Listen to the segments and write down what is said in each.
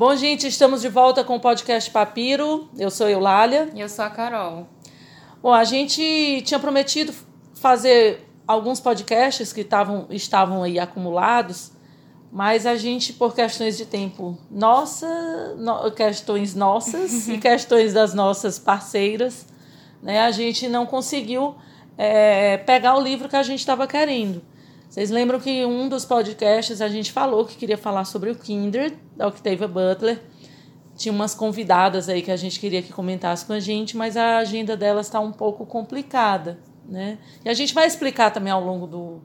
Bom, gente, estamos de volta com o podcast Papiro. Eu sou Eulália. E eu sou a Carol. Bom, a gente tinha prometido fazer alguns podcasts que tavam, estavam aí acumulados, mas a gente, por questões de tempo nossa, no, questões nossas e questões das nossas parceiras, né, a gente não conseguiu é, pegar o livro que a gente estava querendo. Vocês lembram que um dos podcasts a gente falou que queria falar sobre o Kindred, da Octavia Butler. Tinha umas convidadas aí que a gente queria que comentasse com a gente, mas a agenda delas está um pouco complicada, né? E a gente vai explicar também ao longo do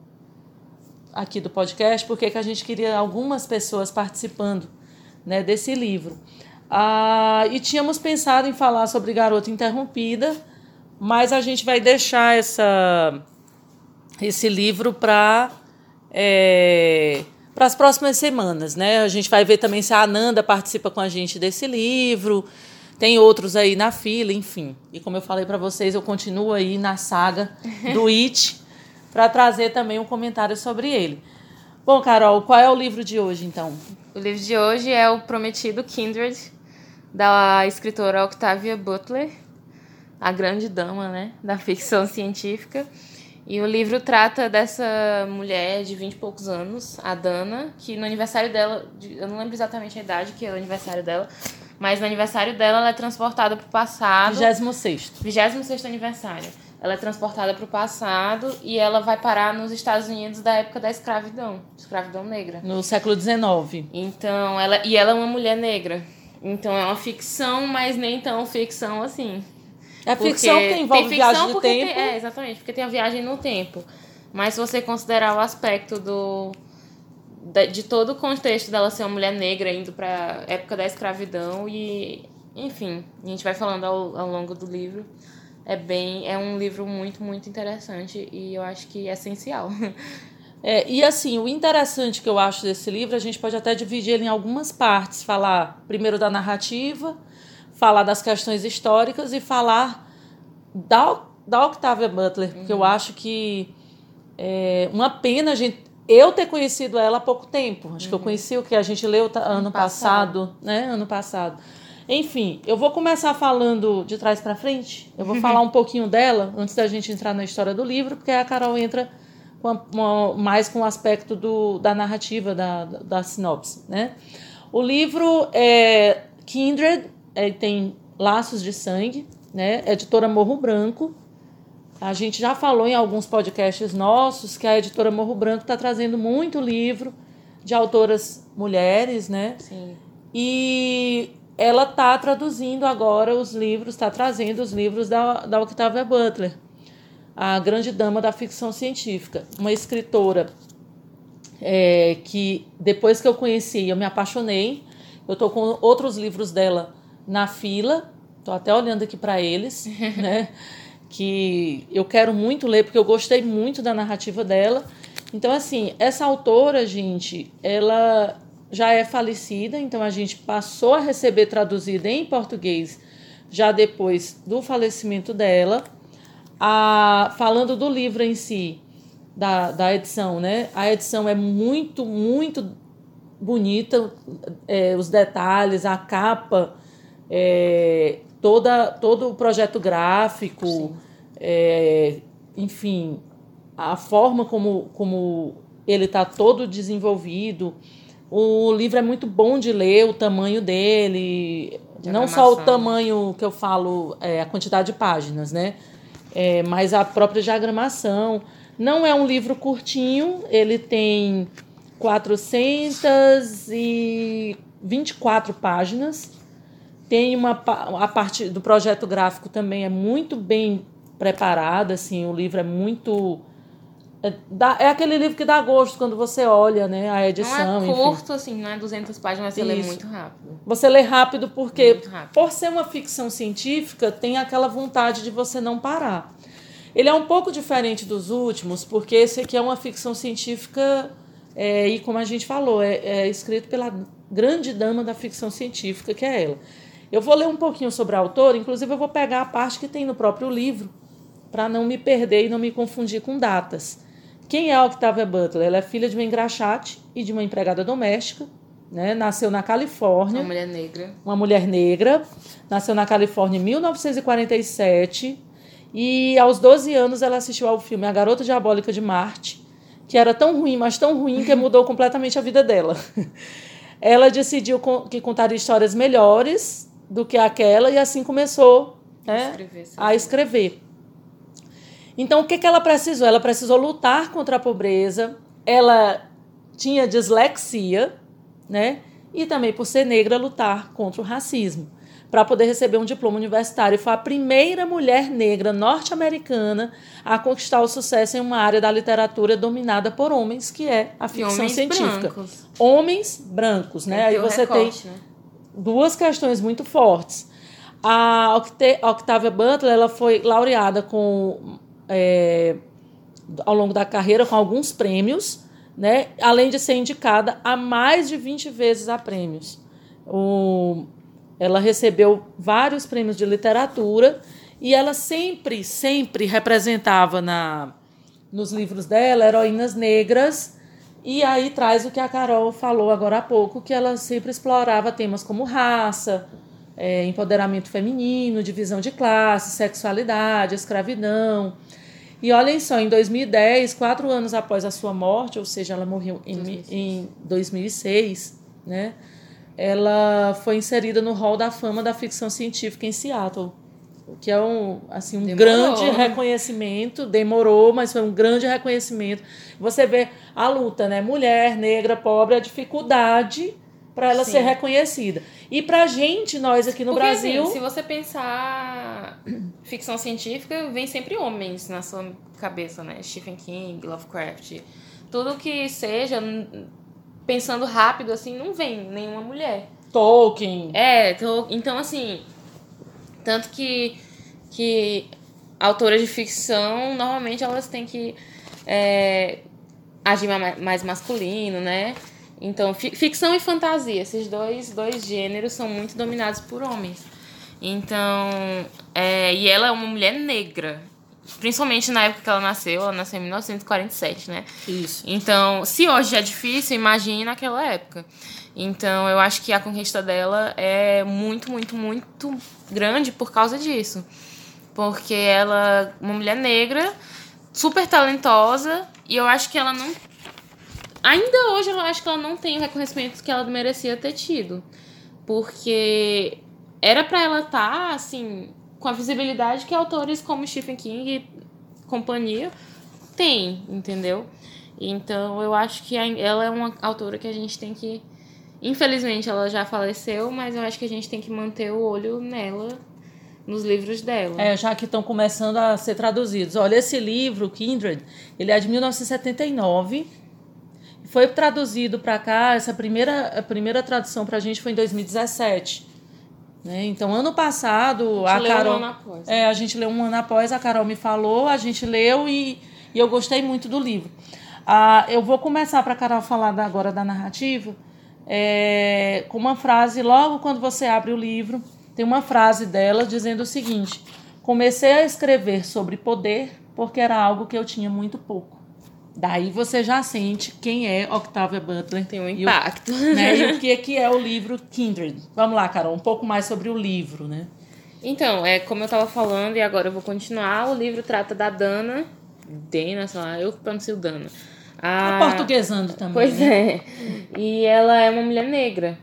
aqui do podcast porque que a gente queria algumas pessoas participando, né, desse livro. Ah, e tínhamos pensado em falar sobre Garota Interrompida, mas a gente vai deixar essa esse livro para é, para as próximas semanas, né? A gente vai ver também se a Ananda participa com a gente desse livro. Tem outros aí na fila, enfim. E como eu falei para vocês, eu continuo aí na saga do It para trazer também um comentário sobre ele. Bom, Carol, qual é o livro de hoje, então? O livro de hoje é o Prometido Kindred, da escritora Octavia Butler, a grande dama né, da ficção científica. E o livro trata dessa mulher de 20 e poucos anos, a Dana, que no aniversário dela, eu não lembro exatamente a idade que é o aniversário dela, mas no aniversário dela ela é transportada para o passado. 26. 26 aniversário. Ela é transportada para o passado e ela vai parar nos Estados Unidos da época da escravidão, escravidão negra. No século XIX. Então, ela e ela é uma mulher negra. Então é uma ficção, mas nem tão ficção assim. É ficção que envolve ficção viagem no tempo. Tem, é, exatamente, porque tem a viagem no tempo. Mas se você considerar o aspecto do de todo o contexto dela ser uma mulher negra indo para época da escravidão e enfim, a gente vai falando ao, ao longo do livro. É bem, é um livro muito, muito interessante e eu acho que é essencial. É, e assim, o interessante que eu acho desse livro, a gente pode até dividir ele em algumas partes, falar primeiro da narrativa, falar das questões históricas e falar da, da Octavia Butler, porque uhum. eu acho que é uma pena a gente, eu ter conhecido ela há pouco tempo. Acho uhum. que eu uhum. conheci o que a gente leu ano passado, passado, né? Ano passado. Enfim, eu vou começar falando de trás para frente. Eu vou falar um pouquinho dela antes da gente entrar na história do livro, porque a Carol entra com a, uma, mais com o aspecto do, da narrativa, da, da, da sinopse, né? O livro é Kindred é, tem Laços de Sangue, né? Editora Morro Branco. A gente já falou em alguns podcasts nossos que a editora Morro Branco está trazendo muito livro de autoras mulheres, né? Sim. E ela está traduzindo agora os livros, está trazendo os livros da, da Octavia Butler, a grande dama da ficção científica, uma escritora é, que depois que eu conheci, eu me apaixonei. Eu estou com outros livros dela na fila. Estou até olhando aqui para eles, né? Que eu quero muito ler porque eu gostei muito da narrativa dela. Então, assim, essa autora, gente, ela já é falecida, então a gente passou a receber traduzida em português já depois do falecimento dela. A, falando do livro em si, da, da edição, né? A edição é muito, muito bonita, é, os detalhes, a capa é, toda, todo o projeto gráfico, é, enfim, a forma como, como ele está todo desenvolvido. O livro é muito bom de ler, o tamanho dele, de não só o tamanho que eu falo, é, a quantidade de páginas, né? É, mas a própria diagramação. Não é um livro curtinho, ele tem 424 páginas. Tem uma a parte do projeto gráfico também é muito bem preparada, assim, o livro é muito é, é aquele livro que dá gosto quando você olha, né, a edição. Não é curto, enfim. assim, não é 200 páginas, você Isso. lê muito rápido. Você lê rápido porque, rápido. por ser uma ficção científica, tem aquela vontade de você não parar. Ele é um pouco diferente dos últimos, porque esse aqui é uma ficção científica, é, e como a gente falou, é, é escrito pela grande dama da ficção científica, que é ela. Eu vou ler um pouquinho sobre a autora, inclusive eu vou pegar a parte que tem no próprio livro, para não me perder e não me confundir com datas. Quem é a Octavia Butler? Ela é filha de uma engraxate e de uma empregada doméstica. né? Nasceu na Califórnia. Uma mulher negra. Uma mulher negra. Nasceu na Califórnia em 1947. E aos 12 anos ela assistiu ao filme A Garota Diabólica de Marte, que era tão ruim, mas tão ruim que mudou completamente a vida dela. Ela decidiu que contaria histórias melhores do que aquela e assim começou né, escrever, a escrever. Então, o que, que ela precisou? Ela precisou lutar contra a pobreza, ela tinha dislexia, né? E também, por ser negra, lutar contra o racismo para poder receber um diploma universitário. Foi a primeira mulher negra norte-americana a conquistar o sucesso em uma área da literatura dominada por homens, que é a ficção homens científica. Brancos. Homens brancos, né? Aí você recorte, tem né? Duas questões muito fortes. A Octavia Butler ela foi laureada com é, ao longo da carreira com alguns prêmios, né? além de ser indicada a mais de 20 vezes a prêmios. O, ela recebeu vários prêmios de literatura e ela sempre, sempre representava na, nos livros dela heroínas negras. E aí traz o que a Carol falou agora há pouco, que ela sempre explorava temas como raça, é, empoderamento feminino, divisão de classe, sexualidade, escravidão. E olhem só, em 2010, quatro anos após a sua morte, ou seja, ela morreu em, em 2006, né? ela foi inserida no Hall da Fama da Ficção Científica em Seattle. O que é um, assim, um grande reconhecimento. Demorou, mas foi um grande reconhecimento. Você vê a luta, né? Mulher, negra, pobre, a dificuldade para ela Sim. ser reconhecida. E pra gente, nós aqui no Porque, Brasil. Assim, se você pensar ficção científica, vem sempre homens na sua cabeça, né? Stephen King, Lovecraft. Tudo que seja pensando rápido, assim, não vem nenhuma mulher. Tolkien. É, então assim, tanto que, que autoras de ficção, normalmente elas têm que é, agir mais masculino, né? Então, ficção e fantasia, esses dois, dois gêneros são muito dominados por homens. Então, é, e ela é uma mulher negra. Principalmente na época que ela nasceu, ela nasceu em 1947, né? Isso. Então, se hoje é difícil, imagine naquela época. Então, eu acho que a conquista dela é muito, muito, muito grande por causa disso. Porque ela é uma mulher negra, super talentosa, e eu acho que ela não. Ainda hoje eu acho que ela não tem o reconhecimento que ela merecia ter tido. Porque era para ela estar, tá, assim, com a visibilidade que autores como Stephen King e companhia têm, entendeu? Então eu acho que ela é uma autora que a gente tem que. Infelizmente ela já faleceu, mas eu acho que a gente tem que manter o olho nela, nos livros dela. É, já que estão começando a ser traduzidos. Olha, esse livro, Kindred, ele é de 1979. Foi traduzido para cá, essa primeira, a primeira tradução para a gente foi em 2017. Né? Então, ano passado, a, a Carol. Um após, né? É, a gente leu um ano após, a Carol me falou, a gente leu e, e eu gostei muito do livro. Ah, eu vou começar para a Carol falar agora da narrativa, é, com uma frase, logo quando você abre o livro, tem uma frase dela dizendo o seguinte: Comecei a escrever sobre poder porque era algo que eu tinha muito pouco. Daí você já sente quem é Octavia Butler. Tem um impacto. E o, né, e o que, que é o livro Kindred. Vamos lá, Carol, um pouco mais sobre o livro, né? Então, é como eu estava falando, e agora eu vou continuar. O livro trata da Dana. Dana, sei lá, eu pronuncio Dana. A... portuguesando também. Pois né? é. E ela é uma mulher negra.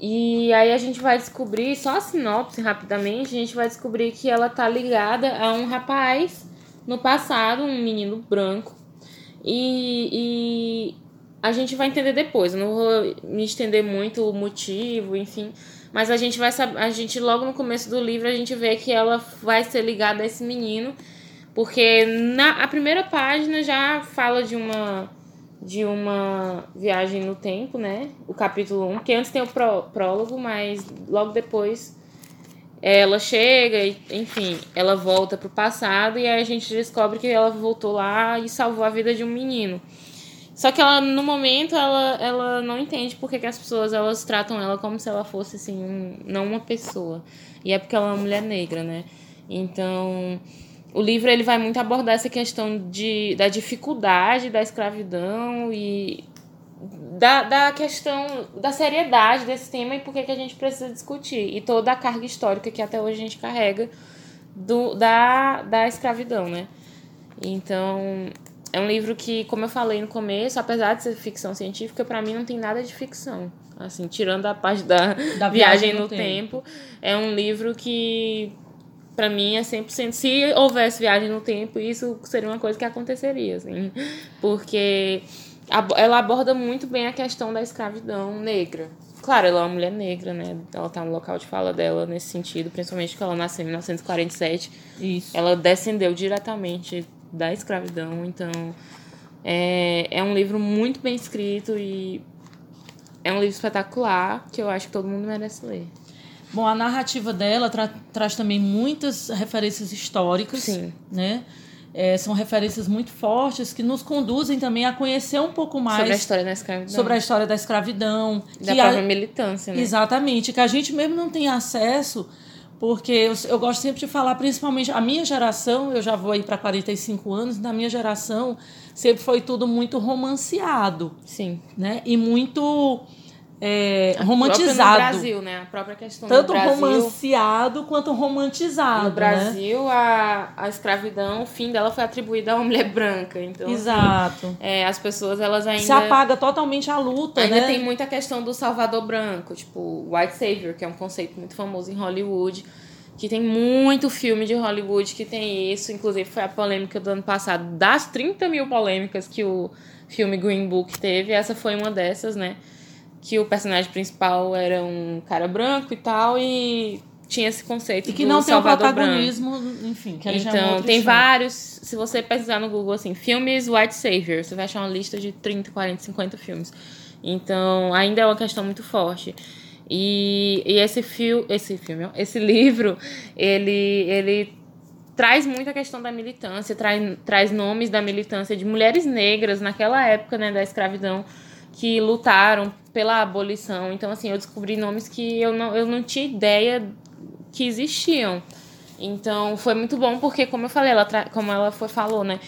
E aí a gente vai descobrir, só a sinopse rapidamente, a gente vai descobrir que ela tá ligada a um rapaz no passado, um menino branco, e, e a gente vai entender depois. Eu não vou me estender muito o motivo, enfim. Mas a gente vai saber. A gente, logo no começo do livro, a gente vê que ela vai ser ligada a esse menino. Porque na a primeira página já fala de uma de uma viagem no tempo, né? O capítulo 1, que antes tem o pró prólogo, mas logo depois ela chega e, enfim, ela volta pro passado e aí a gente descobre que ela voltou lá e salvou a vida de um menino. Só que ela, no momento, ela, ela não entende porque que as pessoas elas tratam ela como se ela fosse, assim, um, não uma pessoa. E é porque ela é uma mulher negra, né? Então, o livro ele vai muito abordar essa questão de, da dificuldade da escravidão e da, da questão da seriedade desse tema e por que, a gente precisa discutir. E toda a carga histórica que até hoje a gente carrega do, da, da escravidão, né? Então, é um livro que, como eu falei no começo, apesar de ser ficção científica, para mim não tem nada de ficção. Assim, tirando a parte da, da viagem, viagem no, no tempo. tempo, é um livro que para mim é 100%. Se houvesse viagem no tempo, isso seria uma coisa que aconteceria, assim. Porque ela aborda muito bem a questão da escravidão negra. Claro, ela é uma mulher negra, né? Ela tá no local de fala dela nesse sentido, principalmente porque ela nasceu em 1947. Isso. Ela descendeu diretamente da escravidão, então é, é um livro muito bem escrito e é um livro espetacular que eu acho que todo mundo merece ler. Bom, a narrativa dela tra traz também muitas referências históricas, Sim. né? É, são referências muito fortes que nos conduzem também a conhecer um pouco mais sobre a história da escravidão. Sobre a história da escravidão. Da própria a... militância, né? Exatamente, que a gente mesmo não tem acesso, porque eu, eu gosto sempre de falar, principalmente a minha geração, eu já vou aí para 45 anos, na minha geração sempre foi tudo muito romanceado. Sim. Né? E muito é, romantizado. No Brasil, né? A própria questão Tanto do Brasil. romanceado quanto romantizado. No né? Brasil, né? a, a escravidão, o fim dela foi atribuído a uma mulher branca. Então, Exato. Assim, é, as pessoas, elas ainda. Se apaga totalmente a luta, ainda né? tem muita questão do Salvador branco, tipo, White Savior, que é um conceito muito famoso em Hollywood. Que tem muito filme de Hollywood que tem isso. Inclusive, foi a polêmica do ano passado. Das 30 mil polêmicas que o filme Green Book teve, essa foi uma dessas, né? Que o personagem principal era um cara branco e tal, e tinha esse conceito e que não tem o protagonismo, branco. enfim, que Então, tem vários, se você pesquisar no Google assim, filmes White Savior, você vai achar uma lista de 30, 40, 50 filmes. Então, ainda é uma questão muito forte. E, e esse, esse filme, esse livro, ele, ele traz muito a questão da militância, traz, traz nomes da militância de mulheres negras naquela época, né, da escravidão, que lutaram pela abolição. Então, assim, eu descobri nomes que eu não, eu não tinha ideia que existiam. Então, foi muito bom porque, como eu falei, ela como ela foi, falou, né?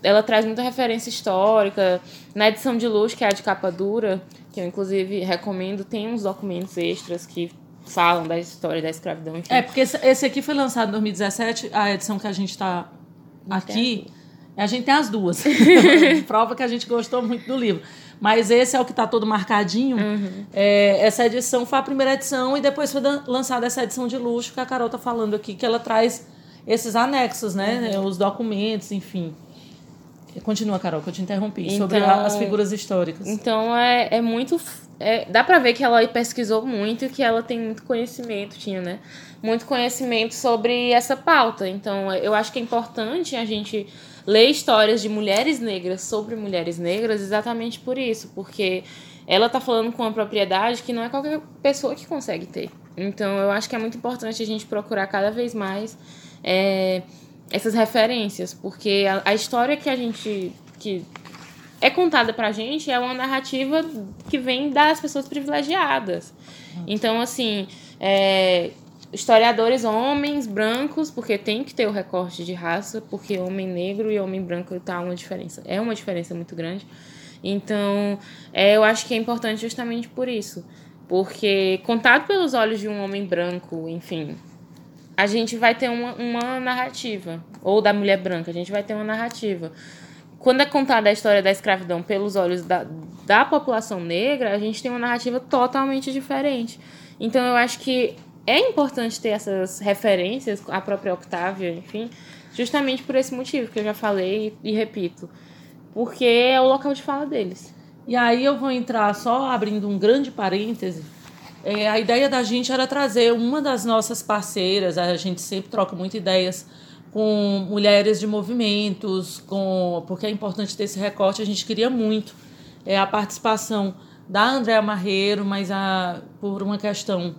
Ela traz muita referência histórica. Na edição de luz, que é a de capa dura, que eu inclusive recomendo, tem uns documentos extras que falam da história da escravidão. Enfim. É, porque esse aqui foi lançado em 2017, a edição que a gente está aqui. A gente tem as duas. Prova que a gente gostou muito do livro. Mas esse é o que está todo marcadinho. Uhum. É, essa edição foi a primeira edição e depois foi lançada essa edição de luxo que a Carol está falando aqui, que ela traz esses anexos, né? Uhum. Os documentos, enfim. Continua, Carol, que eu te interrompi, então, sobre as figuras históricas. Então é, é muito. É, dá pra ver que ela pesquisou muito e que ela tem muito conhecimento, tinha, né? Muito conhecimento sobre essa pauta. Então eu acho que é importante a gente ler histórias de mulheres negras sobre mulheres negras exatamente por isso, porque ela está falando com uma propriedade que não é qualquer pessoa que consegue ter. Então, eu acho que é muito importante a gente procurar cada vez mais é, essas referências, porque a, a, história que a gente que é contada pra gente é uma narrativa que vem das pessoas privilegiadas. Então, assim, é, historiadores homens brancos, porque tem que ter o recorte de raça, porque homem negro e homem branco tá uma diferença, é uma diferença muito grande. Então, é, eu acho que é importante justamente por isso, porque contado pelos olhos de um homem branco, enfim, a gente vai ter uma, uma narrativa, ou da mulher branca, a gente vai ter uma narrativa. Quando é contada a história da escravidão pelos olhos da, da população negra, a gente tem uma narrativa totalmente diferente. Então, eu acho que é importante ter essas referências, a própria Octávia, enfim, justamente por esse motivo que eu já falei e repito. Porque é o local de fala deles. E aí eu vou entrar só abrindo um grande parêntese. É, a ideia da gente era trazer uma das nossas parceiras, a gente sempre troca muitas ideias com mulheres de movimentos, com porque é importante ter esse recorte, a gente queria muito é, a participação da Andréa Marreiro, mas a, por uma questão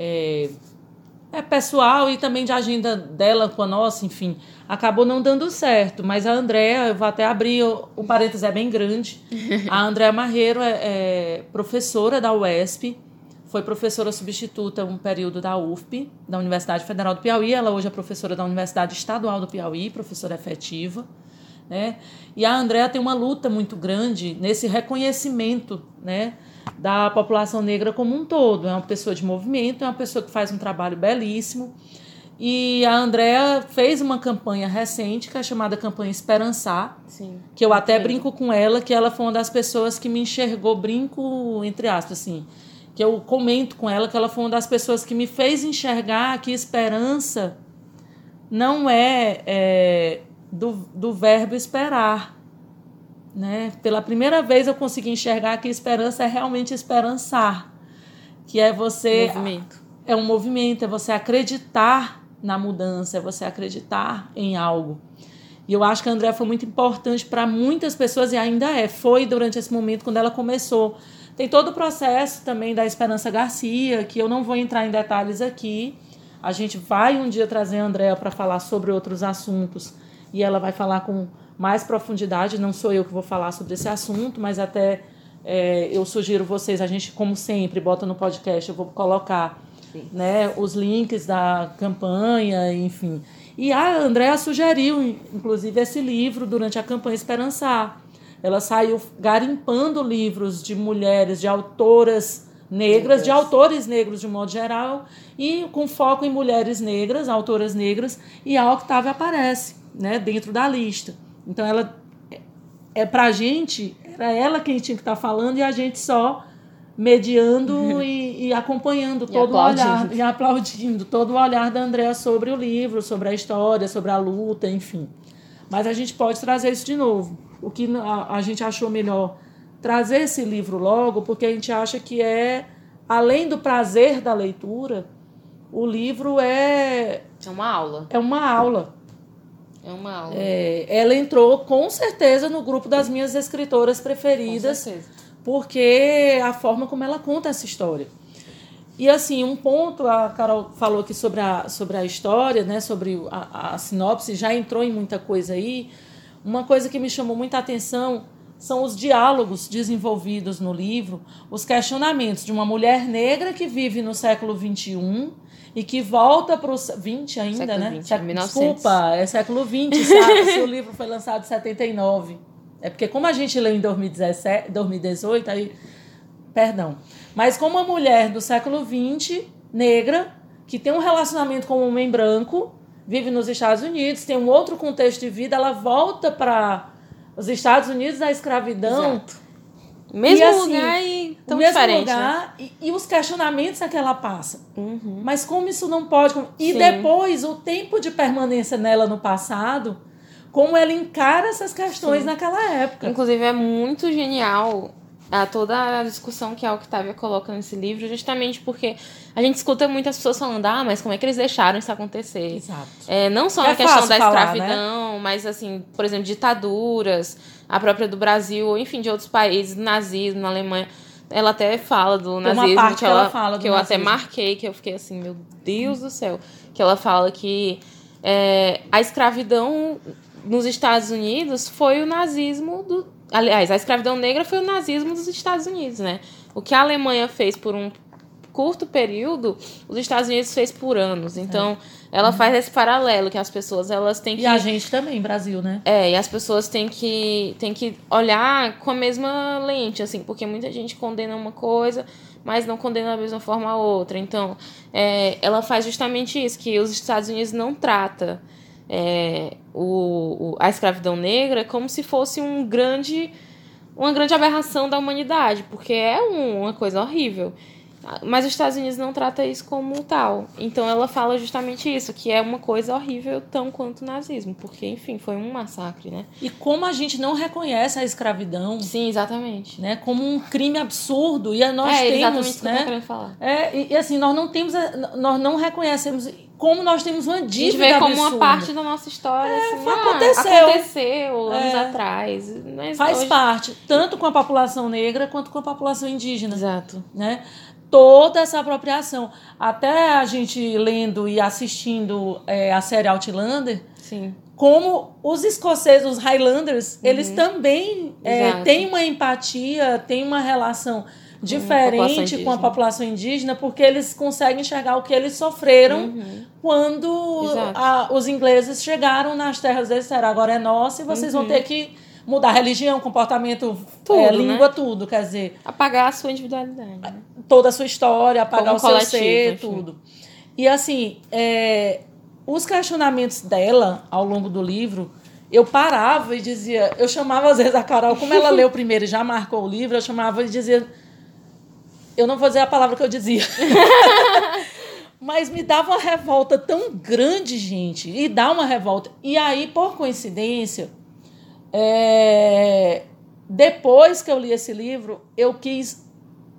é, é pessoal e também de agenda dela com a nossa, enfim, acabou não dando certo. Mas a Andréa, eu vou até abrir, o parênteses é bem grande. A Andréa Marreiro é, é, professora da UESP, foi professora substituta um período da UFP, da Universidade Federal do Piauí. Ela hoje é professora da Universidade Estadual do Piauí, professora efetiva. né? E a Andrea tem uma luta muito grande nesse reconhecimento, né, da população negra como um todo. É uma pessoa de movimento, é uma pessoa que faz um trabalho belíssimo. E a Andrea fez uma campanha recente, que é chamada Campanha Esperançar, Sim. que eu até brinco com ela, que ela foi uma das pessoas que me enxergou, brinco entre aspas, assim, que eu comento com ela que ela foi uma das pessoas que me fez enxergar que esperança não é, é do, do verbo esperar. Né? Pela primeira vez eu consegui enxergar que esperança é realmente esperançar, que é você Movimento. é um movimento, é você acreditar na mudança, é você acreditar em algo. E eu acho que a André foi muito importante para muitas pessoas e ainda é. Foi durante esse momento quando ela começou. Tem todo o processo também da Esperança Garcia, que eu não vou entrar em detalhes aqui. A gente vai um dia trazer a Andréa para falar sobre outros assuntos e ela vai falar com mais profundidade. Não sou eu que vou falar sobre esse assunto, mas até é, eu sugiro vocês, a gente, como sempre, bota no podcast, eu vou colocar né, os links da campanha, enfim. E a Andréa sugeriu, inclusive, esse livro durante a campanha Esperançar. Ela saiu garimpando livros de mulheres, de autoras negras, de autores negros de um modo geral, e com foco em mulheres negras, autoras negras, e a Octavia aparece né, dentro da lista. Então ela é pra gente, era ela quem tinha que estar tá falando e a gente só mediando e, e, acompanhando E todo o olhar e aplaudindo todo o olhar da Andrea sobre o livro, sobre a história, sobre a luta, enfim. Mas a gente pode trazer isso de novo. O que a, a gente achou melhor trazer esse livro logo, porque a gente acha que é além do prazer da leitura, o livro é É uma aula. é uma aula. É uma aula. É, ela entrou com certeza no grupo das minhas escritoras Com preferidas, certeza. porque a forma como ela conta essa história. E assim, um ponto, a Carol falou aqui sobre a, sobre a história, né, sobre a, a sinopse, já entrou em muita coisa aí. Uma coisa que me chamou muita atenção são os diálogos desenvolvidos no livro, os questionamentos de uma mulher negra que vive no século XXI e que volta para o 20 ainda, Século né? 20, Século- 1900. Desculpa, é século XX, sabe? Se o livro foi lançado em 79. É porque como a gente leu em 2017, 2018, aí perdão. Mas como uma mulher do século XX, negra, que tem um relacionamento com um homem branco, vive nos Estados Unidos, tem um outro contexto de vida, ela volta para os Estados Unidos da escravidão, Exato. Mesmo E, assim, lugar e o tão mesmo diferente. né? lugar, e, e os questionamentos a que ela passa. Uhum. Mas como isso não pode. como- E Sim. depois, o tempo de permanência nela no passado, como ela encara essas questões Sim. naquela época. Inclusive, é muito genial a toda a discussão que a Octavia coloca nesse livro, justamente porque a gente escuta muitas pessoas falando, ah, mas como é que eles deixaram isso acontecer? Exato. É, não só É na questão da falar, né? escravidão, mas assim, por exemplo, ditaduras, a própria do Brasil, enfim, de outros países, nazismo na Alemanha. Ela até fala do Tem uma nazismo parte que que ela ela, fala do que eu até nazismo. marquei, que eu fiquei assim, meu Deus do céu. Que ela fala que é, a escravidão nos Estados Unidos foi o nazismo do. Aliás, a escravidão negra foi o nazismo dos Estados Unidos, né? O que a Alemanha fez por um curto período, os Estados Unidos fez por anos. Então, ela faz esse paralelo que as pessoas elas têm que E a gente também, Brasil, né? é, e as pessoas têm que, têm que olhar com a mesma lente, assim, porque muita gente condena uma coisa, mas não condena da mesma forma a outra. Então, é, ela faz justamente isso, que os Estados Unidos não trata é, o, o- a escravidão negra como se fosse um grande, uma grande aberração da humanidade, porque é um- uma coisa horrível. Mas os Estados Unidos não trata isso como tal. Então ela fala justamente isso, que é uma coisa horrível tão quanto o nazismo, porque enfim, foi um massacre, né? E como a gente não reconhece a escravidão, Sim, exatamente. né, como um crime absurdo, e nós é exatamente temos, isso que eu né? falar. É, e, e assim, nós não temos, nós não reconhecemos como nós temos uma A gente dívida vê como absurda. uma parte da nossa história. assim, foi- ah, aconteceu. aconteceu anos É. atrás. Faz hoje... parte, tanto com a população negra quanto com a população indígena. Exato. né? Toda essa apropriação. Até a gente lendo e assistindo é, a série Outlander, Sim. como os escoceses, os Highlanders, eles também é, Uhum. Têm uma empatia, têm uma relação diferente com a população indígena, porque eles conseguem enxergar o que eles sofreram uhum. quando a, os ingleses chegaram nas terras deles, disseram, agora é nosso e vocês uhum. vão ter que mudar religião, comportamento, tudo, é, língua, né? tudo. Quer dizer. Apagar a sua individualidade. Né? Toda a sua história, apagar Como o seu ser, enfim. tudo. E assim, é, os questionamentos dela ao longo do livro, eu parava e dizia. Eu chamava às vezes a Carol, como ela leu primeiro e já marcou o livro, eu chamava e dizia. Eu não vou dizer a palavra que eu dizia. Mas me dava uma revolta tão grande, gente. E dá uma revolta. E aí, por coincidência, é, depois que eu li esse livro, eu quis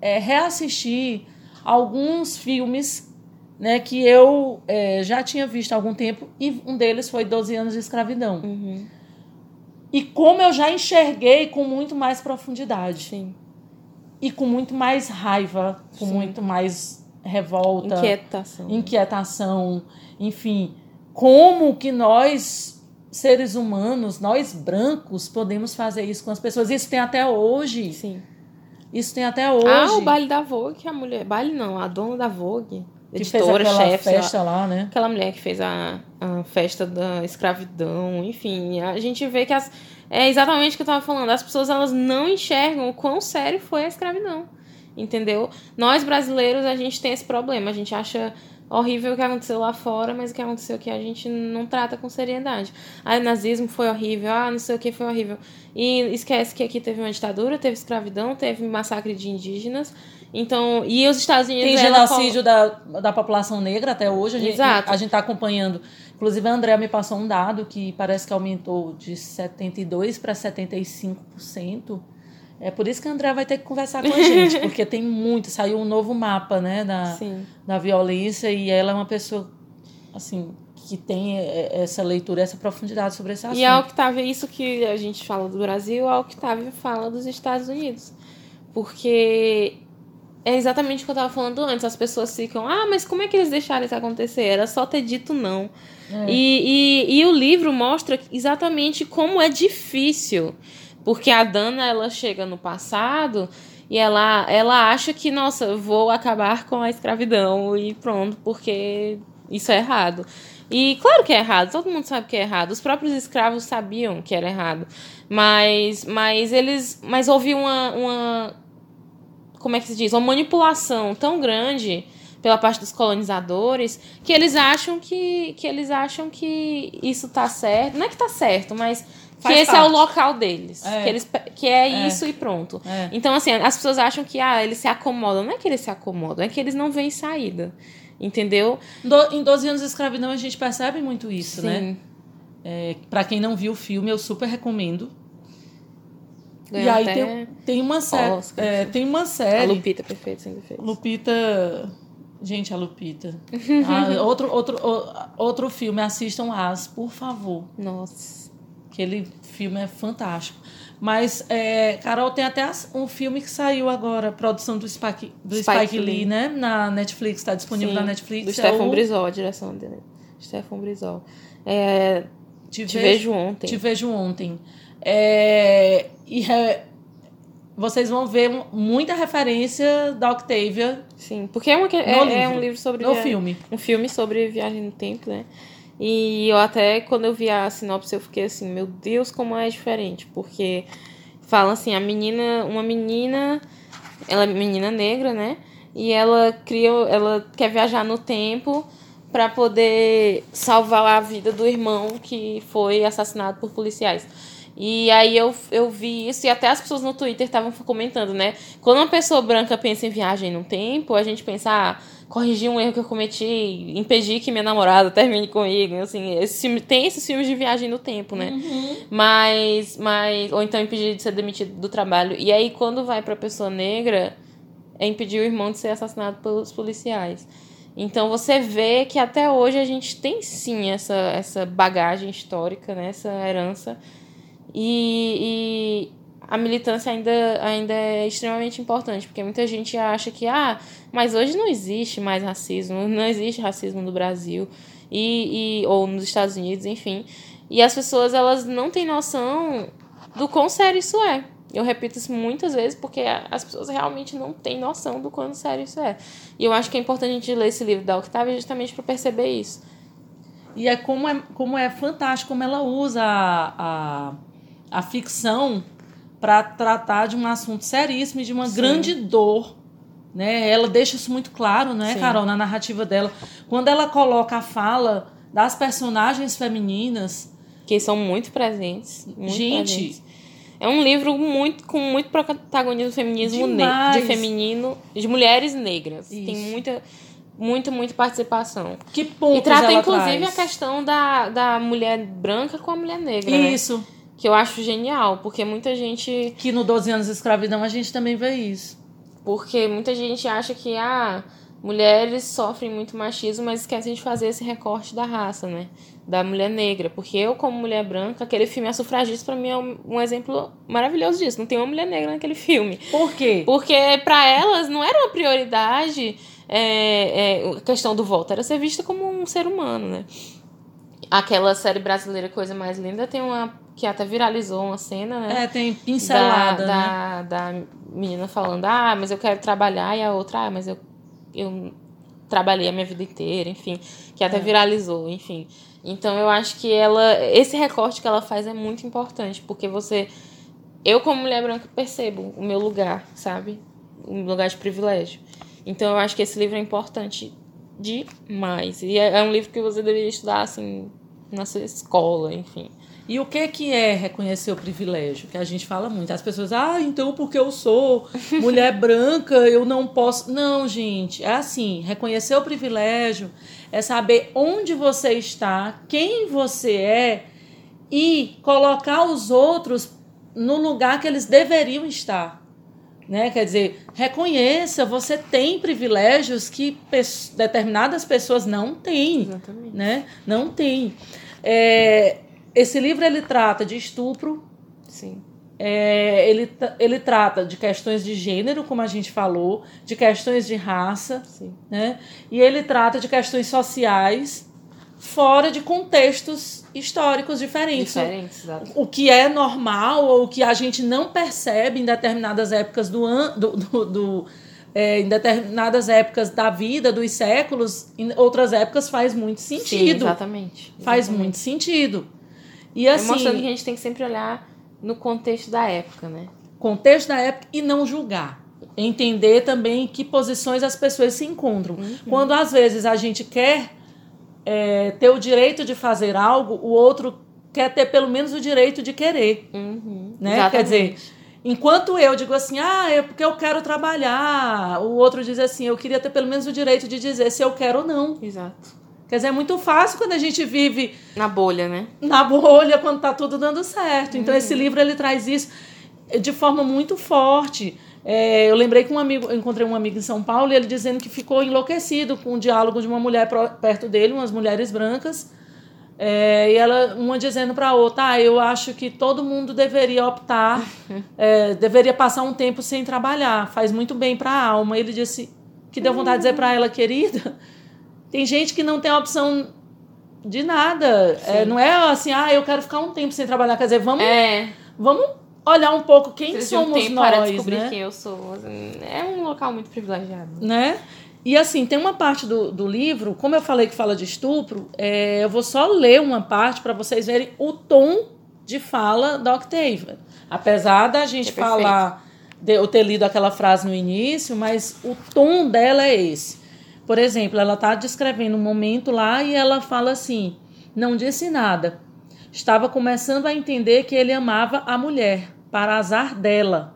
é, reassistir alguns filmes né, que eu é, já tinha visto há algum tempo, e um deles foi 12 anos de escravidão. Uhum. E como eu já enxerguei com muito mais profundidade. Sim. E com muito mais raiva, com Sim. muito mais revolta. Inquietação. Inquietação. Enfim, como que nós seres humanos, nós brancos, podemos fazer isso com as pessoas. Isso tem até hoje. Sim. Isso tem até hoje. Ah, o baile da Vogue, a mulher. Baile não, a dona da Vogue. Editora, chefe. festa lá, né? Aquela mulher que fez a, a festa da escravidão, enfim. A gente vê que as. É exatamente o que eu estava falando. As pessoas elas não enxergam o quão sério foi a escravidão. Entendeu? Nós brasileiros, a gente tem esse problema. A gente acha horrível o que aconteceu lá fora, mas o que aconteceu aqui a gente não trata com seriedade. Ah, o nazismo foi horrível, ah, não sei o que foi horrível. E esquece que aqui teve uma ditadura, teve escravidão, teve massacre de indígenas. Então, e os Estados Unidos. Tem genocídio da, da população negra até hoje. A gente, Exato. A gente está acompanhando. Inclusive, a Andrea me passou um dado que parece que aumentou de 72% para 75%. É por isso que a André vai ter que conversar com a gente, porque tem muito. Saiu um novo mapa, né, da, da violência, e ela é uma pessoa, assim, que tem essa leitura, essa profundidade sobre esse assunto. E a Octavia, isso que a gente fala do Brasil, a Octavia fala dos Estados Unidos. Porque é exatamente o que eu estava falando antes. As pessoas ficam, ah, mas como é que eles deixaram isso acontecer? Era só ter dito não. É. E, e, e o livro mostra exatamente como é difícil porque a Dana, ela chega no passado e ela, ela acha que, nossa, vou acabar com a escravidão e pronto, porque isso é errado. E claro que é errado, todo mundo sabe que é errado. Os próprios escravos sabiam que era errado. Mas, mas eles. Mas houve uma, uma. Como é que se diz? Uma manipulação tão grande pela parte dos colonizadores que eles acham que, que eles acham que isso tá certo. Não é que tá certo, mas que esse parte. é o local deles. É. Que, eles, que é, é. isso e pronto. É. Então, assim, as pessoas acham que ah, eles se acomodam. Não é que eles se acomodam, é que eles não veem saída. Entendeu? Do, em 12 anos de escravidão a gente percebe muito isso, né? Sim. né? É, para quem não viu o filme, eu super recomendo. Ganhou e aí tem, tem uma série. É, tem uma série. A Lupita, perfeito, sem defeito. Lupita. Gente, a Lupita. ah, outro, outro, outro filme, assistam As, por favor. Nossa. Aquele filme é fantástico. Mas, é, Carol, tem até um filme que saiu agora, produção do Spike, do Spike, Spike Lee, Lee, né? Na Netflix, está disponível Sim, na Netflix. Do é Stefan o... Brizol, a direção dele. Stefan Brizol. É, te, te vejo, vejo, ontem. Te vejo ontem. É, e é, vocês vão ver muita referência da Octavia. Sim, porque é, uma, é, é um livro sobre. No filme. Um filme sobre viagem no tempo, né? E eu até, quando eu vi a sinopse, eu fiquei assim, meu Deus, como é diferente. Porque fala assim, a menina, uma menina, ela é menina negra, né? E ela cria, ela quer viajar no tempo para poder salvar a vida do irmão que foi assassinado por policiais. E aí eu, eu vi isso, e até as pessoas no Twitter estavam comentando, né? Quando uma pessoa branca pensa em viagem no tempo, a gente pensa, ah, corrigir um erro que eu cometi, impedir que minha namorada termine comigo, assim, esse filme, tem esses filmes de viagem no tempo, né? Uhum. Mas, mas, ou então impedir de ser demitido do trabalho. E aí, quando vai pra pessoa negra, é impedir o irmão de ser assassinado pelos policiais. Então você vê que até hoje a gente tem sim essa, essa bagagem histórica, né? essa herança. E, a militância ainda, ainda é extremamente importante, porque muita gente acha que, ah, mas hoje não existe mais racismo, não existe racismo no Brasil, e, e, ou nos Estados Unidos, enfim. E as pessoas, elas não têm noção do quão sério isso é. Eu repito isso muitas vezes porque as pessoas realmente não têm noção do quanto sério isso é. E eu acho que é importante a gente ler esse livro da Octavia justamente para perceber isso. E é como é, como é fantástico como ela usa a, a, a ficção para tratar de um assunto seríssimo e de uma Sim. grande dor. Né? Ela deixa isso muito claro, né, Sim. Carol, na narrativa dela. Quando ela coloca a fala das personagens femininas. Que são muito presentes. Muito gente. Presentes. É um livro muito com muito protagonismo feminismo de feminino, de mulheres negras. Isso. Tem muita muita, muita participação. Que ponto E trata, inclusive, traz? a questão da, da mulher branca com a mulher negra. Né? Isso. Né? Que eu acho genial, porque muita gente. Que no 12 anos de escravidão a gente também vê isso. Porque muita gente acha que ah, mulheres sofrem muito machismo, mas esquecem de fazer esse recorte da raça, né? Da mulher negra. Porque eu, como mulher branca, aquele filme A Sufragista, pra mim, é um exemplo maravilhoso disso. Não tem uma mulher negra naquele filme. Por quê? Porque para elas não era uma prioridade é, é, a questão do voto, era ser vista como um ser humano, né? Aquela série brasileira Coisa Mais Linda tem uma. que até viralizou uma cena, né? É, tem pincelada. Da, né? da, da menina falando, ah, mas eu quero trabalhar, e a outra, ah, mas eu, eu trabalhei a minha vida inteira, enfim. Que até é. viralizou, enfim. Então eu acho que ela. Esse recorte que ela faz é muito importante, porque você. Eu, como mulher branca, percebo o meu lugar, sabe? Um lugar de privilégio. Então eu acho que esse livro é importante demais. E é, é um livro que você deveria estudar assim na sua escola, enfim. E o que que é reconhecer o privilégio? Que a gente fala muito. As pessoas, ah, então porque eu sou mulher branca, eu não posso. Não, gente, é assim: reconhecer o privilégio é saber onde você está, quem você é e colocar os outros no lugar que eles deveriam estar. Né? Quer dizer, reconheça, você tem privilégios que determinadas pessoas não têm. Exatamente. Né? Não têm. É, esse livro ele trata de estupro. Sim. É, ele, ele trata de questões de gênero, como a gente falou, de questões de raça, Sim. né? E ele trata de questões sociais fora de contextos históricos diferentes. Diferentes. O que é normal ou o que a gente não percebe em determinadas épocas do ano. Do, do, do é, em determinadas épocas da vida, dos séculos, em outras épocas faz muito sentido. Sim, exatamente, exatamente. Faz muito sentido. E assim, é mostrando que a gente tem que sempre olhar no contexto da época, né? Contexto da época e não julgar. Entender também que posições as pessoas se encontram. Uhum. Quando às vezes a gente quer é, ter o direito de fazer algo, o outro quer ter pelo menos o direito de querer. Uhum, né? Quer dizer, enquanto eu digo assim, ah, é porque eu quero trabalhar, o outro diz assim, eu queria ter pelo menos o direito de dizer se eu quero ou não. Exato. Quer dizer, é muito fácil quando a gente vive na bolha, né? Na bolha, quando tá tudo dando certo. Então, uhum. esse livro ele traz isso de forma muito forte. É, eu lembrei que um amigo, eu encontrei um amigo em São Paulo e ele dizendo que ficou enlouquecido com o diálogo de uma mulher perto dele, umas mulheres brancas, é, e ela uma dizendo para a outra, ah, eu acho que todo mundo deveria optar, é, deveria passar um tempo sem trabalhar, faz muito bem para a alma. Ele disse que deu vontade de dizer para ela, querida, tem gente que não tem opção de nada, é, não é assim, ah, eu quero ficar um tempo sem trabalhar, quer dizer, vamos, é. vamos olhar um pouco quem Preciso somos um nós, para descobrir né? quem eu sou. É um local muito privilegiado. Né? E assim, tem uma parte do, do livro, como eu falei que fala de estupro, é, eu vou só ler uma parte para vocês verem o tom de fala da Octavia. Apesar da gente é falar, de, eu ter lido aquela frase no início, mas o tom dela é esse. Por exemplo, ela está descrevendo um momento lá e ela fala assim: não disse nada estava começando a entender que ele amava a mulher, para azar dela.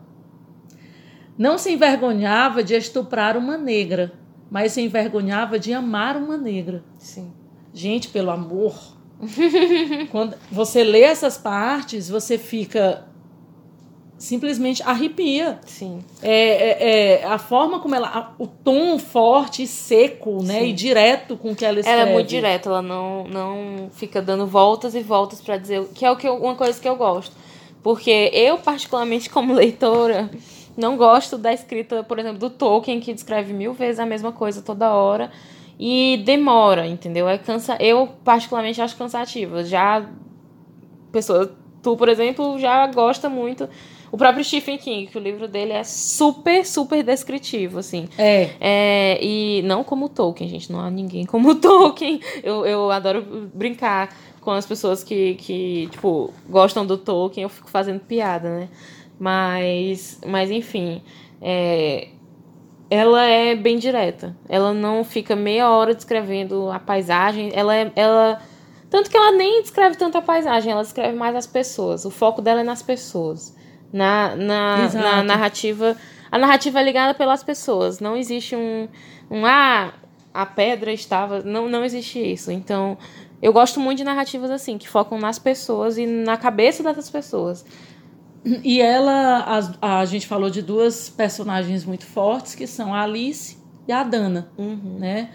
Não se envergonhava de estuprar uma negra, mas se envergonhava de amar uma negra. Sim. Gente, pelo amor. Quando você lê essas partes, você fica simplesmente arrepia. Sim. É, é, é, a forma como ela. O tom forte e seco, né? Sim. E direto com que ela escreve. Ela é muito direta, ela não, não fica dando voltas e voltas para dizer. Que é o que eu, uma coisa que eu gosto. Porque eu, particularmente, como leitora, não gosto da escrita, por exemplo, do Tolkien, que descreve mil vezes a mesma coisa toda hora. E demora, entendeu? É cansa... Eu, particularmente, acho cansativo. Já. Pessoa, tu, por exemplo, já gosta muito O próprio Stephen King, que o livro dele é super, super descritivo, assim. É. É, e não como Tolkien, gente. Não há ninguém como Tolkien. Eu, eu adoro brincar com as pessoas que, que, tipo, gostam do Tolkien. Eu fico fazendo piada, né? Mas, mas enfim. É, ela é bem direta. Ela não fica meia hora descrevendo a paisagem. Ela é. Ela, tanto que ela nem descreve tanto a paisagem, ela descreve mais as pessoas. O foco dela é nas pessoas. Na, na, na narrativa. A narrativa é ligada pelas pessoas. Não existe um. um ah, a pedra estava. Não, não existe isso. Então, eu gosto muito de narrativas assim, que focam nas pessoas e na cabeça dessas pessoas. E ela, a, a gente falou de duas personagens muito fortes, que são a Alice e a Dana, uhum. né?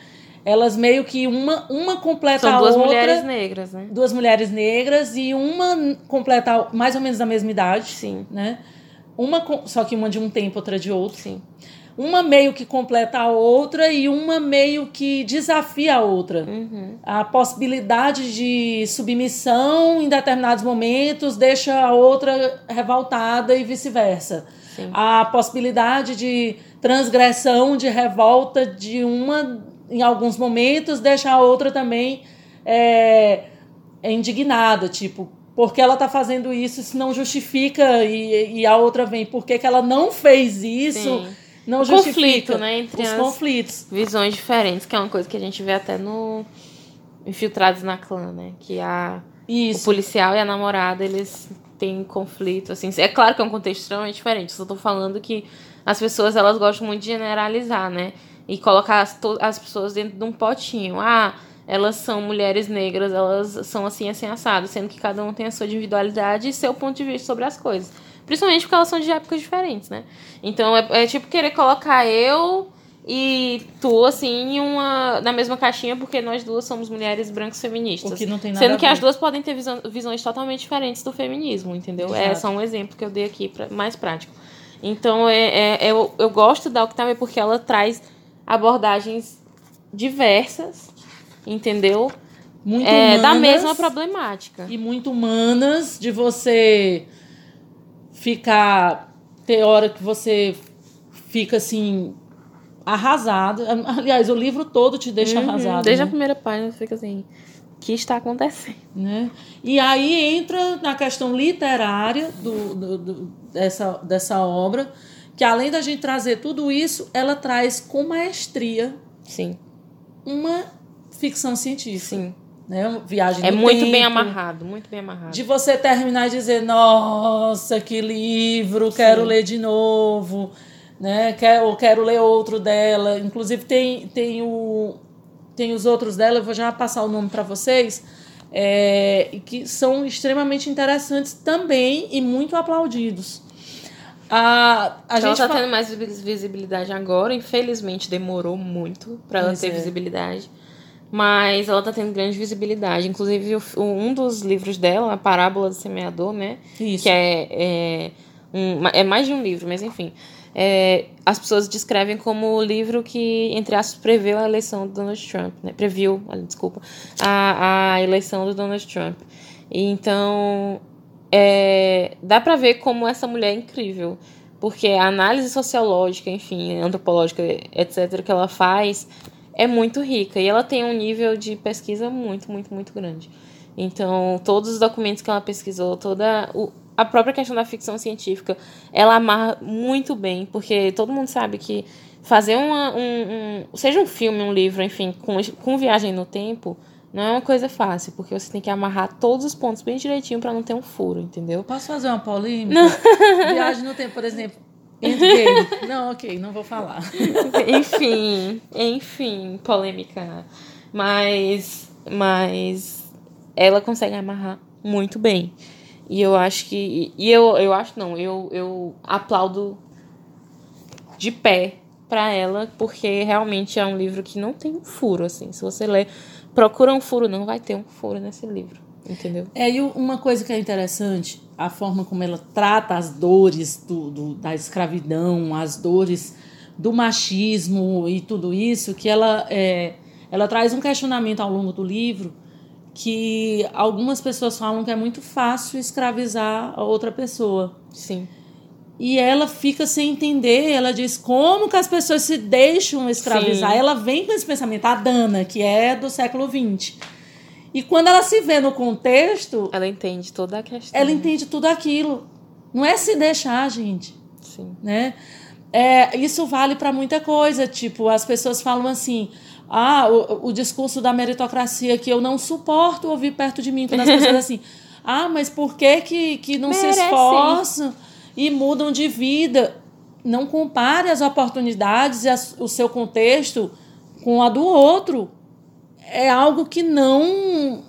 Elas meio que uma, uma completa São a outra. duas mulheres negras, né? Duas mulheres negras e uma completa mais ou menos da mesma idade. Sim. Né? Uma, só que uma de um tempo, outra de outro. Sim. Uma meio que completa a outra e uma meio que desafia a outra. Uhum. A possibilidade de submissão em determinados momentos deixa a outra revoltada e vice-versa. A possibilidade de transgressão, de revolta de uma em alguns momentos deixa a outra também é, indignada, tipo, porque ela tá fazendo isso, isso não justifica e, e a outra vem, por que ela não fez isso? Sim. Não o conflito, né, entre os as conflitos. visões diferentes, que é uma coisa que a gente vê até no Infiltrados na Clã, né? Que a, Isso. o policial e a namorada, eles têm conflito, assim. É claro que é um contexto extremamente diferente, só tô falando que as pessoas, elas gostam muito de generalizar, né? E colocar as, as pessoas dentro de um potinho. Ah, elas são mulheres negras, elas são assim, assim, assado, sendo que cada um tem a sua individualidade e seu ponto de vista sobre as coisas. Principalmente porque elas são de épocas diferentes, né? Então é, é tipo querer colocar eu e tu, assim, em uma, na mesma caixinha, porque nós duas somos mulheres brancas feministas. O que não tem nada Sendo que as duas podem ter visão, visões totalmente diferentes do feminismo, entendeu? É Exato. só um exemplo que eu dei aqui, pra, mais prático. Então, é, é, eu, eu gosto da Octavia porque ela traz abordagens diversas, entendeu? Muito É, da humanas mesma problemática. E muito humanas de você ficar. Ter hora que você fica assim. Arrasado. Aliás, o livro todo te deixa Uhum, arrasado. Desde a né? primeira página, você fica assim, o que está acontecendo? né? E aí entra na questão literária do, do- do- dessa, dessa obra, que além da gente trazer tudo isso, ela traz com maestria Sim, uma ficção científica. sim. Né? Viagem É muito bem tempo, amarrado, muito bem amarrado. De você terminar e dizer, nossa, que livro, quero Sim. ler de novo, né? Quer, ou quero ler outro dela. Inclusive tem, tem, o, tem os outros dela, eu vou já passar o nome para vocês, é, que são extremamente interessantes também e muito aplaudidos. A, a Então, ela gente tá fa- tendo mais vis- visibilidade agora. Infelizmente, demorou muito pra ela ter é. visibilidade. Mas ela tá tendo grande visibilidade. Inclusive, um dos livros dela, A Parábola do Semeador, né? Isso. Que é, é, um, é mais de um livro, mas enfim. É, as pessoas descrevem como o livro que, entre aspas, previu a eleição do Donald Trump, né? Previu, desculpa, a, a eleição do Donald Trump. E então, é, dá pra ver como essa mulher é incrível. Porque a análise sociológica, enfim, antropológica, etc., que ela faz é muito rica. E ela tem um nível de pesquisa muito, muito, muito grande. Então, todos os documentos que ela pesquisou, toda o, a própria questão da ficção científica, ela amarra muito bem, porque todo mundo sabe que fazer uma, um, um- seja um filme, um livro, enfim, com, com viagem no tempo, não é uma coisa fácil, porque você tem que amarrar todos os pontos bem direitinho para não ter um furo, entendeu? Posso fazer uma polêmica? Viagem no tempo, por exemplo. Não, ok, não vou falar. enfim, enfim, polêmica. Mas, mas ela consegue amarrar muito bem. E eu acho que. E eu, eu acho não, eu, eu aplaudo de pé pra ela, porque realmente é um livro que não tem um furo, assim. Se você ler, procura um furo, não vai ter um furo nesse livro. Entendeu? É, e uma coisa que é interessante, a forma como ela trata as dores do, do- da escravidão, as dores do machismo e tudo isso, que ela, é, ela traz um questionamento ao longo do livro que algumas pessoas falam que é muito fácil escravizar a outra pessoa. Sim. e ela fica sem entender. Ela diz como que as pessoas se deixam escravizar. Sim. Ela vem com esse pensamento, a Dana, que é do século XX. E quando ela se vê no contexto, Ela entende toda a questão. ela entende tudo aquilo. Não é se deixar, gente, Sim. né? É, isso vale para muita coisa. Tipo, as pessoas falam assim: ah, o, o discurso da meritocracia que eu não suporto ouvir perto de mim. Quando as pessoas assim, ah, mas por que, que, que não se Merecem. esforçam e mudam de vida? Não compare as oportunidades e as- o seu contexto com a do outro. É algo que não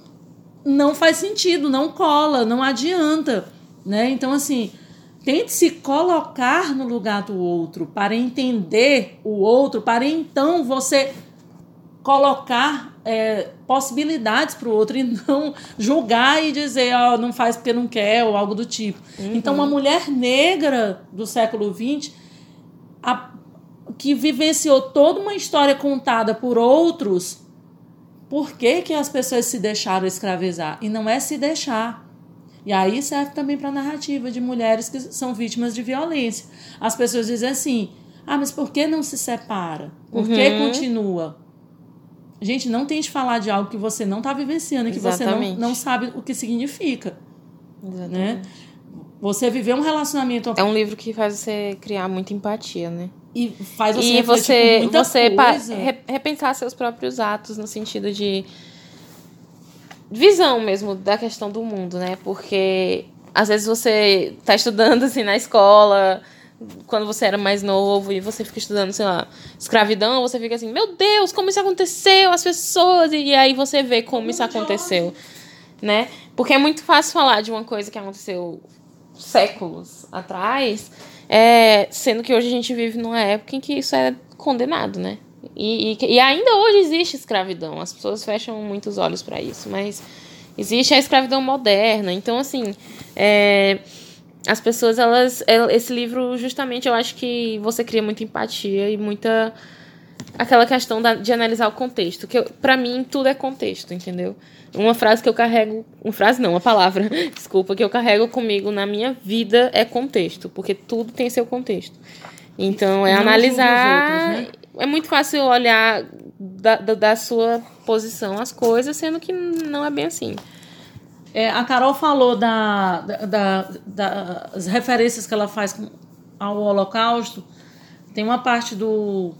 não faz sentido, não cola, não adianta, né? Então assim, tente se colocar no lugar do outro para entender o outro, para então você colocar é, possibilidades para o outro e não julgar e dizer, ó, não faz porque não quer ou algo do tipo. Então, uma mulher negra do século XX a- que vivenciou toda uma história contada por outros, por que, que as pessoas se deixaram escravizar? E não é se deixar. E aí serve também para a narrativa de mulheres que são vítimas de violência. As pessoas dizem assim: ah, mas por que não se separa? Por que Uhum. continua? Gente, não tente falar de algo que você não está vivenciando e que você não, não sabe o que significa. Exatamente. Né? Você viver um relacionamento É um livro que faz você criar muita empatia, né? E faz você e você, muita você coisa. re- repensar seus próprios atos no sentido de visão mesmo da questão do mundo, né? Porque às vezes você tá estudando assim na escola, quando você era mais novo e você fica estudando, sei lá, escravidão, você fica assim, meu Deus, como isso aconteceu, as pessoas, e aí você vê como isso aconteceu, né? Porque é muito fácil falar de uma coisa que aconteceu séculos atrás, é, sendo que hoje a gente vive numa época em que isso é condenado, né? E, e, e ainda hoje existe escravidão. As pessoas fecham muitos olhos para isso, mas existe a escravidão moderna. Então, assim, é, as pessoas, elas. é, Esse livro, justamente, eu acho que você cria muita empatia e muita. Aquela questão da- de analisar o contexto. Que para mim, tudo é contexto, entendeu? Uma frase que eu carrego. Uma frase não, uma palavra, desculpa, que eu carrego comigo na minha vida é contexto, porque tudo tem seu contexto. Então, é Não analisar. outros, né? É muito fácil olhar da, da, da sua posição as coisas, sendo que não é bem assim. É, a Carol falou da, da- da- das referências que ela faz ao Holocausto. Tem uma parte do,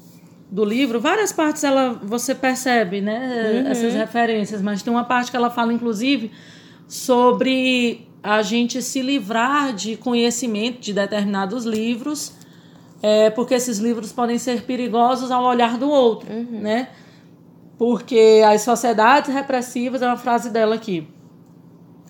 do livro, várias partes ela você percebe, né? Essas referências, mas tem uma parte que ela fala, inclusive, sobre a gente se livrar de conhecimento de determinados livros, é, porque esses livros podem ser perigosos ao olhar do outro, né? Porque as sociedades repressivas, é uma frase dela aqui.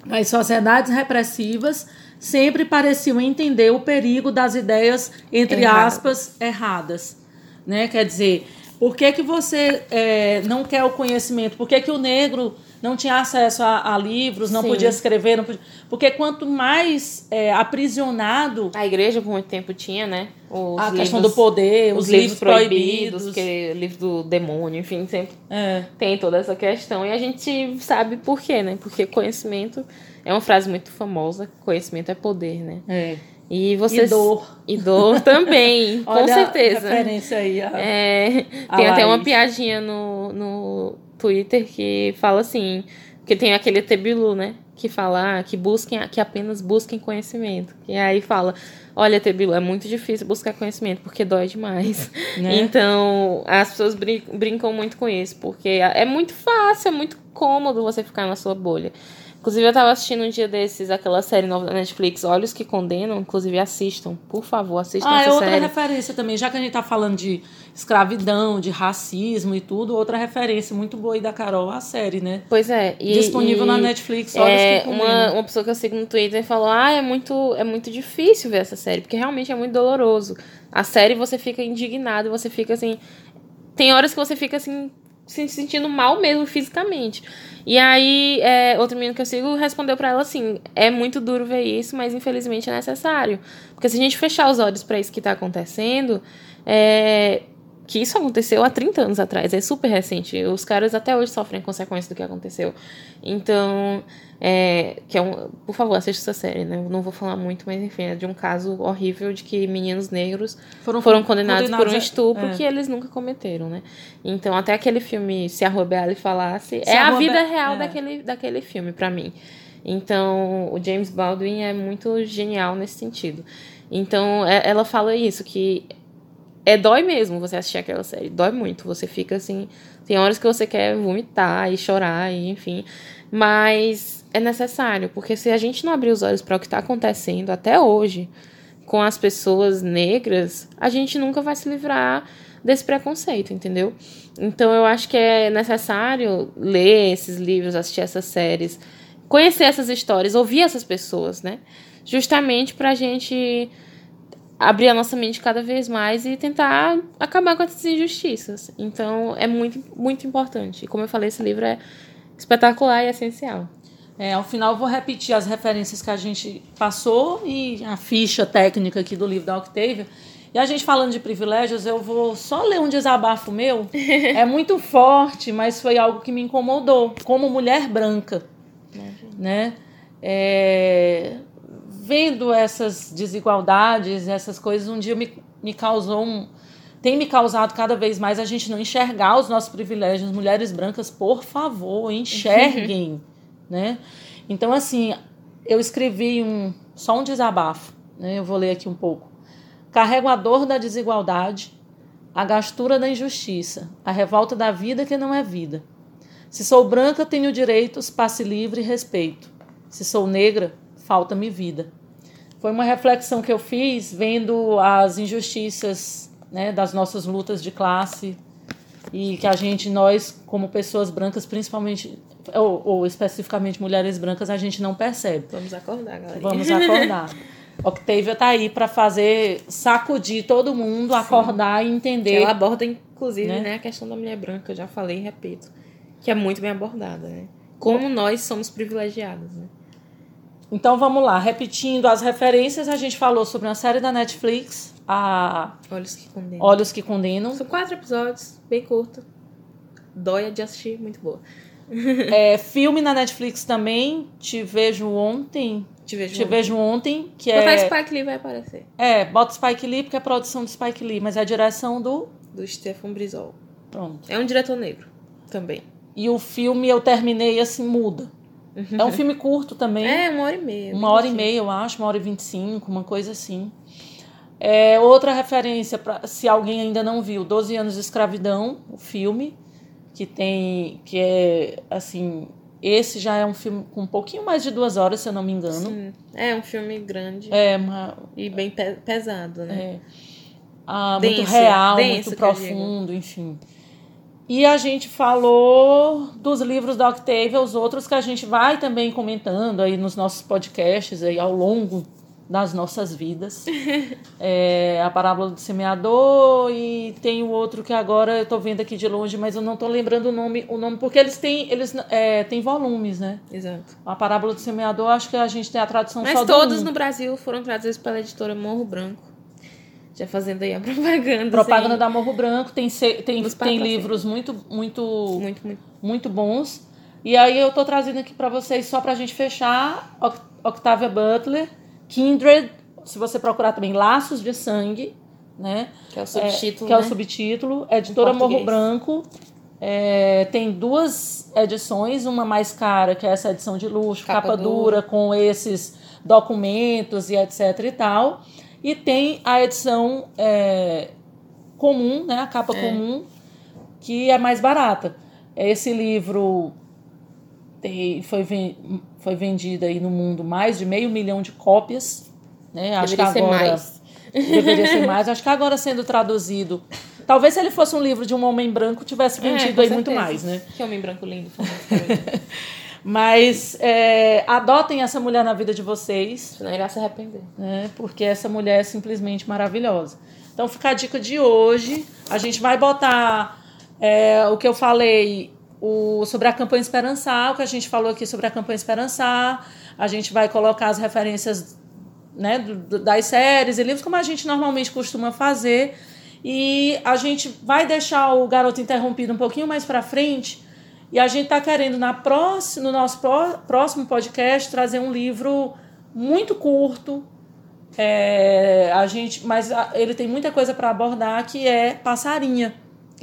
As sociedades repressivas sempre pareciam entender o perigo das ideias, entre Erradas. aspas, erradas. Né? Quer dizer, por que, que você é, não quer o conhecimento? Por que, que o negro não tinha acesso a, a livros, não Sim. podia escrever? Não podia... Porque quanto mais é, aprisionado A igreja por muito tempo tinha, né? Os a questão livros- do poder, os, livros, proibidos. que é livro do demônio, enfim, sempre É. tem toda essa questão. E a gente sabe por quê, né? Porque conhecimento é uma frase muito famosa. Conhecimento é poder, né? É. E você E dor. E dor também, com Olha a certeza. referência aí. a- É, A tem até uma Laís. piadinha no, no Twitter que fala assim, que tem aquele Tebilu, né? Que fala ah, que busquem, que apenas busquem conhecimento. E aí fala, olha, Tebilu, é muito difícil buscar conhecimento, porque dói demais. Né? Então, as pessoas brin- brincam muito com isso, porque é muito fácil, é muito cômodo você ficar na sua bolha. Inclusive, eu tava assistindo um dia desses aquela série nova da Netflix, Olhos que Condenam. Inclusive, assistam. Por favor, assistam Ah, é essa outra série. referência também. Já que a gente tá falando de escravidão, de racismo e tudo, outra referência muito boa aí da Carol, a série, né? Pois é. E, Disponível e, na Netflix. Olha É, que uma, uma... uma pessoa que eu sigo no Twitter falou: Ah, é muito, é muito difícil ver essa série, porque realmente é muito doloroso. A série você fica indignado, você fica assim. Tem horas que você fica assim, se sentindo mal mesmo fisicamente. E aí, é, outro menino que eu sigo respondeu pra ela assim: é muito duro ver isso, mas infelizmente é necessário. Porque se a gente fechar os olhos pra isso que tá acontecendo, é, que isso aconteceu há 30 anos atrás, é super recente. Os caras até hoje sofrem consequências do que aconteceu. Então, é, que é um, por favor, assista essa série, né? Eu não vou falar muito, mas enfim, é de um caso horrível de que meninos negros foram, foram condenados, condenados, por um estupro é. que eles nunca cometeram, né? Então, até aquele filme Se a Rubeali Falasse, Se é a, a vida real é. daquele, daquele filme, para mim. Então, o James Baldwin é muito genial nesse sentido. Então, é, ela fala isso, que é dói mesmo você assistir aquela série. Dói muito. Você fica assim. Tem horas que você quer vomitar e chorar, e enfim. Mas é necessário, porque se a gente não abrir os olhos para o que está acontecendo até hoje com as pessoas negras, a gente nunca vai se livrar desse preconceito, entendeu? Então eu acho que é necessário ler esses livros, assistir essas séries, conhecer essas histórias, ouvir essas pessoas, né? Justamente para a gente abrir a nossa mente cada vez mais e tentar acabar com essas injustiças. Então, é muito, muito importante. Como eu falei, esse livro é espetacular e essencial. É, ao final, vou repetir as referências que a gente passou e a ficha técnica aqui do livro da Octavia. E a gente falando de privilégios, eu vou só ler um desabafo meu. é muito forte, mas foi algo que me incomodou, como mulher branca. Né? É, vendo essas desigualdades, essas coisas, um dia me, me causou um. Tem me causado cada vez mais a gente não enxergar os nossos privilégios. Mulheres brancas, por favor, enxerguem. Né? Então, assim, eu escrevi um, só um desabafo. Né? Eu vou ler aqui um pouco. Carrego a dor da desigualdade, a gastura da injustiça, a revolta da vida que não é vida. Se sou branca, tenho direitos, passe livre e respeito. Se sou negra, falta-me vida foi uma reflexão que eu fiz vendo as injustiças né, das nossas lutas de classe e que a gente, nós, como pessoas brancas, principalmente, ou, ou especificamente mulheres brancas, a gente não percebe. Vamos acordar, galera. Vamos acordar. Octavia está aí para fazer sacudir todo mundo, Sim. acordar e entender. Que ela aborda, inclusive, né? né? a questão da mulher branca, eu já falei e repito, que é muito bem abordada, né? Como nós somos privilegiadas, né? Então vamos lá, repetindo as referências, a gente falou sobre uma série da Netflix, a Olhos que Condenam. Olhos que Condenam. São quatro episódios, bem curto. Dói de assistir, muito boa. é, filme na Netflix também, Te Vejo Ontem. Te Vejo, Te ontem. Vejo Ontem, que Botar é... Spike Lee vai aparecer. É, bota Spike Lee porque é a produção do Spike Lee, mas é a direção do... Do Stefan Brizol. Pronto. É um diretor negro também. E o filme eu terminei assim, muda. É um filme curto também. É, uma hora e meia. Uma hora e meia, eu acho, uma hora e vinte e cinco, uma coisa assim. É, outra referência, pra, se alguém ainda não viu, 12 anos de escravidão, o filme, que tem. que é assim. Esse já é um filme com um pouquinho mais de duas horas, se eu não me engano. Sim. É um filme grande. É, uma... E bem pe pesado, né? É. Ah, denso, muito real, muito profundo, enfim. E a gente falou dos livros da Octavia, os outros que a gente vai também comentando aí nos nossos podcasts aí ao longo das nossas vidas. é, a Parábola do Semeador e tem o outro que agora eu estou vendo aqui de longe, mas eu não estou lembrando o nome, o nome porque eles têm eles é, têm volumes, né? Exato. A Parábola do Semeador, acho que a gente tem a tradução mas só todos um. no Brasil foram traduzidos pela editora Morro Branco. Já fazendo aí a propaganda. Propaganda da Morro Branco, tem, tem, tem livros muito, muito, muito, muito, muito bons. E aí eu tô trazendo aqui para vocês, só pra gente fechar, Octavia Butler, Kindred, se você procurar também, Laços de Sangue, né? Que é o subtítulo, é, Que é o né? subtítulo. Editora Morro Branco. É, tem duas edições, uma mais cara, que é essa edição de luxo, capa, capa dura, dura, com esses documentos e etc e tal. E tem a edição é, comum, né, a capa é. comum, que é mais barata. Esse livro tem, foi, foi vendido aí no mundo mais de meio milhão de cópias. Né? Acho deveria que agora, ser mais. Deveria ser mais. Acho que agora sendo traduzido. Talvez se ele fosse um livro de um homem branco, tivesse é, vendido é, aí certeza. muito mais, né? Que homem branco lindo. Mas é, adotem essa mulher na vida de vocês. Senão irá se arrepender. Né? Porque essa mulher é simplesmente maravilhosa. Então fica a dica de hoje. A gente vai botar é, o que eu falei o, sobre a campanha Esperançar, o que a gente falou aqui sobre a campanha Esperançar. A gente vai colocar as referências né, das séries e livros, como a gente normalmente costuma fazer. E a gente vai deixar o Garoto Interrompido um pouquinho mais para frente. E a gente está querendo, na próxima, no nosso próximo podcast, trazer um livro muito curto. É, a gente, mas ele tem muita coisa para abordar que é Passarinha,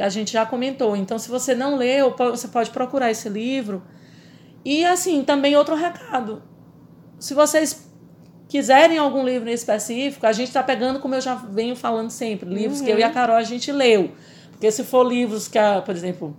a gente já comentou. Então, se você não leu, você pode procurar esse livro. E assim, também outro recado. Se vocês quiserem algum livro em específico, a gente está pegando, como eu já venho falando sempre, livros uhum. que eu e a uhum. Carol a gente leu. Porque se for livros que, a, por exemplo,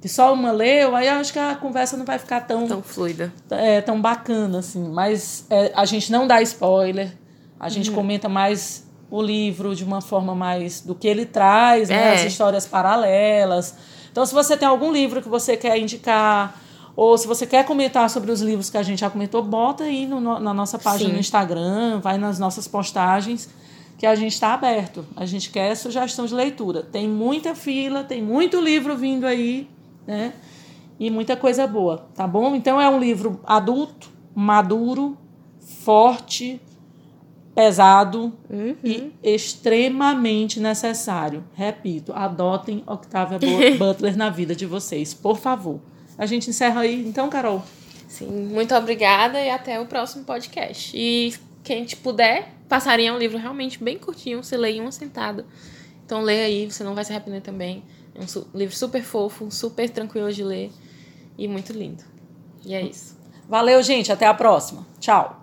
que só uma leu, aí acho que a conversa não vai ficar tão... Tão fluida. É, tão bacana, assim. Mas é, a gente não dá spoiler, a gente uhum. comenta mais o livro de uma forma mais do que ele traz, né? é. né? As histórias paralelas. Então, se você tem algum livro que você quer indicar ou se você quer comentar sobre os livros que a gente já comentou, bota aí no, na nossa página Sim. no Instagram, vai nas nossas postagens, que a gente está aberto. A gente quer sugestão de leitura. Tem muita fila, tem muito livro vindo aí, né? E muita coisa boa, tá bom? Então é um livro adulto, maduro, forte, pesado uhum. e extremamente necessário. Repito, adotem Octavia Butler na vida de vocês, por favor. A gente encerra aí, então, Carol. Sim, muito obrigada e até o próximo podcast. E quem te puder, passaria é um livro realmente bem curtinho, você lê em uma sentada. Então lê aí, você não vai se arrepender também. É um livro super fofo, super tranquilo de ler e muito lindo. E é isso. Valeu, gente. Até a próxima. Tchau.